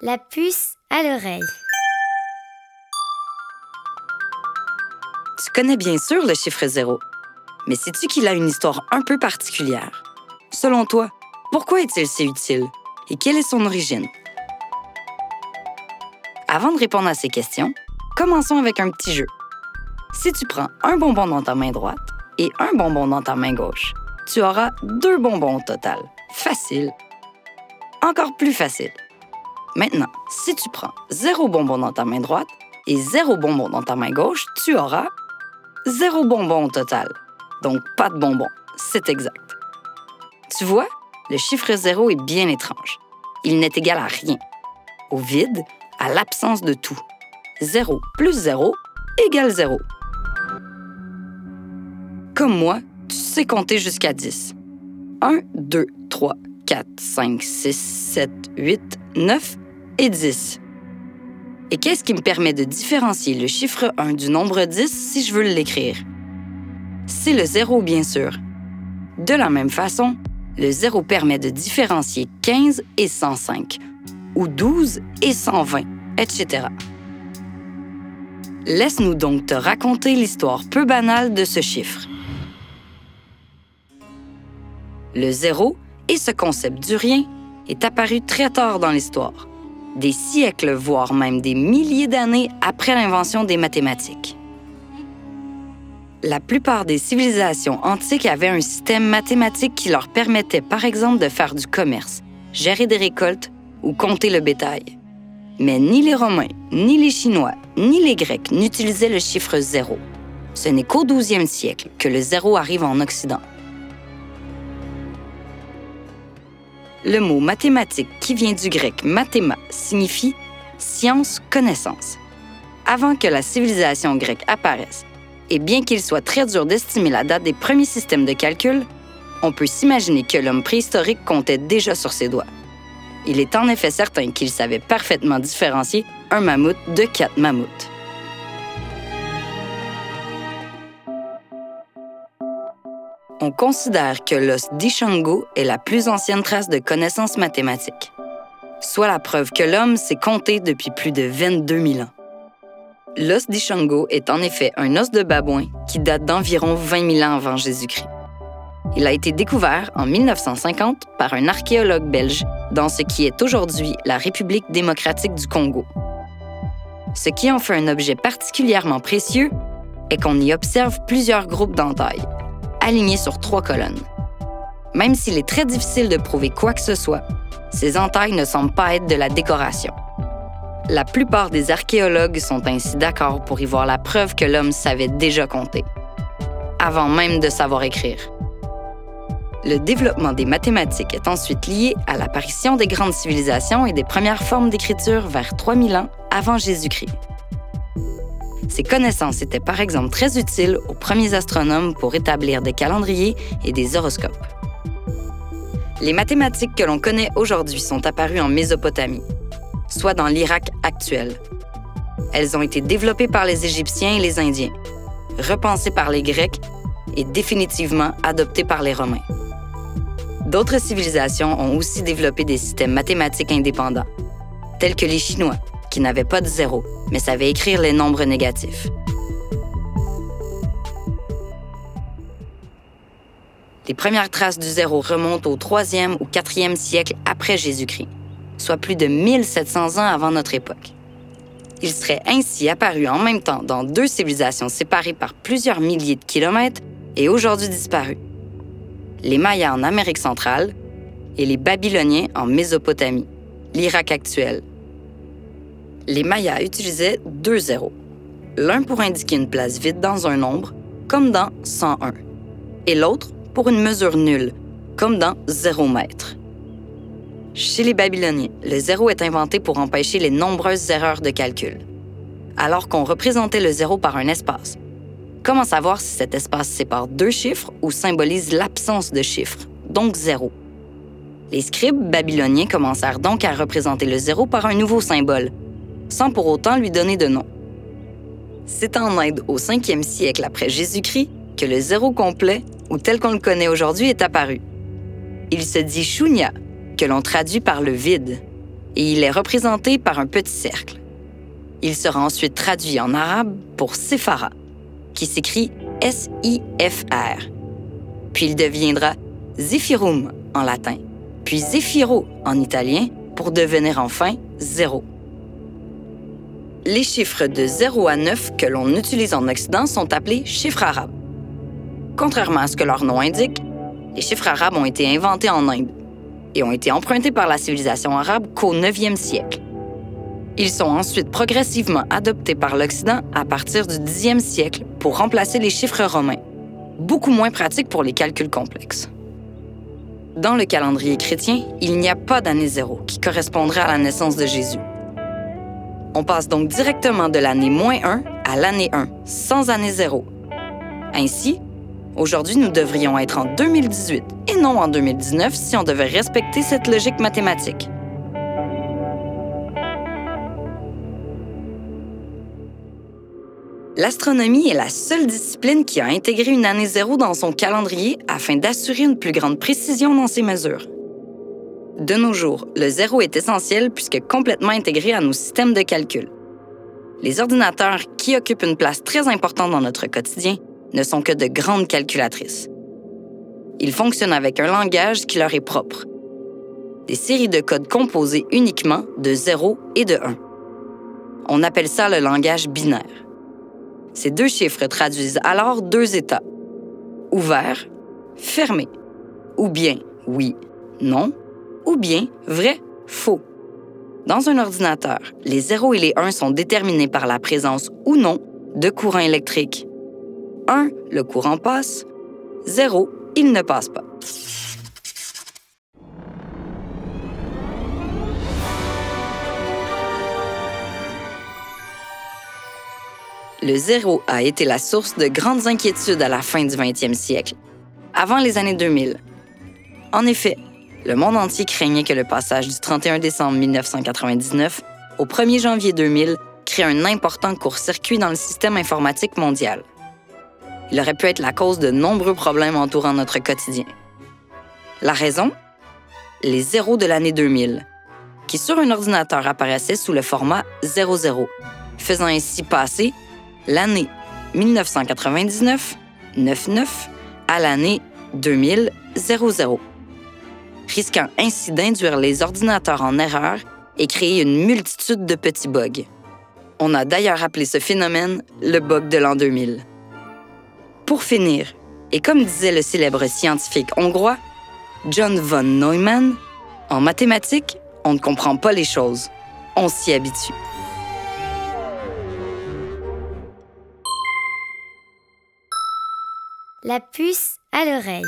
La puce à l'oreille. Tu connais bien sûr le chiffre zéro, mais sais-tu qu'il a une histoire un peu particulière? Selon toi, pourquoi est-il si utile? Et quelle est son origine? Avant de répondre à ces questions, commençons avec un petit jeu. Si tu prends un bonbon dans ta main droite et un bonbon dans ta main gauche, tu auras deux bonbons au total. Facile. Encore plus facile. Maintenant, si tu prends zéro bonbon dans ta main droite et zéro bonbon dans ta main gauche, tu auras zéro bonbon au total. Donc pas de bonbon. C'est exact. Tu vois, le chiffre zéro est bien étrange. Il n'est égal à rien. Au vide, à l'absence de tout. Zéro plus zéro égale zéro. Comme moi, tu sais compter jusqu'à 10. 1, 2, 3, 4, 5, 6, 7, 8, 9 et 10. Et qu'est-ce qui me permet de différencier le chiffre 1 du nombre 10 si je veux l'écrire? C'est le 0, bien sûr. De la même façon, le 0 permet de différencier 15 et 105, ou 12 et 120, etc. Laisse-nous donc te raconter l'histoire peu banale de ce chiffre. Le 0 et ce concept du rien est apparu très tard dans l'histoire des siècles, voire même des milliers d'années après l'invention des mathématiques. La plupart des civilisations antiques avaient un système mathématique qui leur permettait par exemple de faire du commerce, gérer des récoltes ou compter le bétail. Mais ni les Romains, ni les Chinois, ni les Grecs n'utilisaient le chiffre zéro. Ce n'est qu'au 12e siècle que le zéro arrive en Occident. Le mot mathématique, qui vient du grec mathéma, signifie science, connaissance. Avant que la civilisation grecque apparaisse, et bien qu'il soit très dur d'estimer la date des premiers systèmes de calcul, on peut s'imaginer que l'homme préhistorique comptait déjà sur ses doigts. Il est en effet certain qu'il savait parfaitement différencier un mammouth de quatre mammouths. On considère que l'os d'Ishango est la plus ancienne trace de connaissances mathématiques, soit la preuve que l'homme s'est compté depuis plus de 22 000 ans. L'os d'Ishango est en effet un os de babouin qui date d'environ 20 000 ans avant Jésus-Christ. Il a été découvert en 1950 par un archéologue belge dans ce qui est aujourd'hui la République démocratique du Congo. Ce qui en fait un objet particulièrement précieux est qu'on y observe plusieurs groupes d'entailles, alignés sur trois colonnes. Même s'il est très difficile de prouver quoi que ce soit, ces entailles ne semblent pas être de la décoration. La plupart des archéologues sont ainsi d'accord pour y voir la preuve que l'homme savait déjà compter, avant même de savoir écrire. Le développement des mathématiques est ensuite lié à l'apparition des grandes civilisations et des premières formes d'écriture vers 3000 ans avant Jésus-Christ. Ces connaissances étaient par exemple très utiles aux premiers astronomes pour établir des calendriers et des horoscopes. Les mathématiques que l'on connaît aujourd'hui sont apparues en Mésopotamie, soit dans l'Irak actuel. Elles ont été développées par les Égyptiens et les Indiens, repensées par les Grecs et définitivement adoptées par les Romains. D'autres civilisations ont aussi développé des systèmes mathématiques indépendants, tels que les Chinois, qui n'avaient pas de zéro, mais savaient écrire les nombres négatifs. Les premières traces du zéro remontent au 3e ou 4e siècle après Jésus-Christ, soit plus de 1700 ans avant notre époque. Il serait ainsi apparu en même temps dans deux civilisations séparées par plusieurs milliers de kilomètres et aujourd'hui disparues. Les Mayas en Amérique centrale et les Babyloniens en Mésopotamie, l'Irak actuel, les Mayas utilisaient deux zéros, l'un pour indiquer une place vide dans un nombre, comme dans 101, et l'autre pour une mesure nulle, comme dans 0 mètre. Chez les Babyloniens, le zéro est inventé pour empêcher les nombreuses erreurs de calcul, alors qu'on représentait le zéro par un espace. Comment savoir si cet espace sépare deux chiffres ou symbolise l'absence de chiffres, donc zéro? Les scribes babyloniens commencèrent donc à représenter le zéro par un nouveau symbole, sans pour autant lui donner de nom. C'est en Inde, au 5e siècle après Jésus-Christ, que le zéro complet, ou tel qu'on le connaît aujourd'hui, est apparu. Il se dit shunya, que l'on traduit par le vide, et il est représenté par un petit cercle. Il sera ensuite traduit en arabe pour Sephara, qui s'écrit S-I-F-R. Puis il deviendra Zephyrum en latin, puis Zéphiro en italien pour devenir enfin zéro. Les chiffres de 0 à 9 que l'on utilise en Occident sont appelés chiffres arabes. Contrairement à ce que leur nom indique, les chiffres arabes ont été inventés en Inde et ont été empruntés par la civilisation arabe qu'au 9e siècle. Ils sont ensuite progressivement adoptés par l'Occident à partir du 10e siècle pour remplacer les chiffres romains, beaucoup moins pratiques pour les calculs complexes. Dans le calendrier chrétien, il n'y a pas d'année zéro qui correspondrait à la naissance de Jésus. On passe donc directement de l'année moins 1 à l'année 1, sans année zéro. Ainsi, aujourd'hui, nous devrions être en 2018 et non en 2019 si on devait respecter cette logique mathématique. L'astronomie est la seule discipline qui a intégré une année zéro dans son calendrier afin d'assurer une plus grande précision dans ses mesures. De nos jours, le zéro est essentiel puisque complètement intégré à nos systèmes de calcul. Les ordinateurs, qui occupent une place très importante dans notre quotidien, ne sont que de grandes calculatrices. Ils fonctionnent avec un langage qui leur est propre. Des séries de codes composés uniquement de 0 et de 1. On appelle ça le langage binaire. Ces deux chiffres traduisent alors deux états. Ouvert, fermé. Ou bien oui, non, ou bien vrai, faux. Dans un ordinateur, les 0 et les 1 sont déterminés par la présence ou non de courant électrique. 1, le courant passe. 0, il ne passe pas. Le zéro a été la source de grandes inquiétudes à la fin du 20e siècle, avant les années 2000. En effet, le monde entier craignait que le passage du 31 décembre 1999 au 1er janvier 2000 crée un important court-circuit dans le système informatique mondial. Il aurait pu être la cause de nombreux problèmes entourant notre quotidien. La raison? Les zéros de l'année 2000, qui sur un ordinateur apparaissaient sous le format 00, faisant ainsi passer l'année 1999 99 à l'année 2000 00 risquant ainsi d'induire les ordinateurs en erreur et créer une multitude de petits bugs. On a d'ailleurs appelé ce phénomène le bug de l'an 2000. Pour finir, et comme disait le célèbre scientifique hongrois John von Neumann, en mathématiques, on ne comprend pas les choses, on s'y habitue. La puce à l'oreille.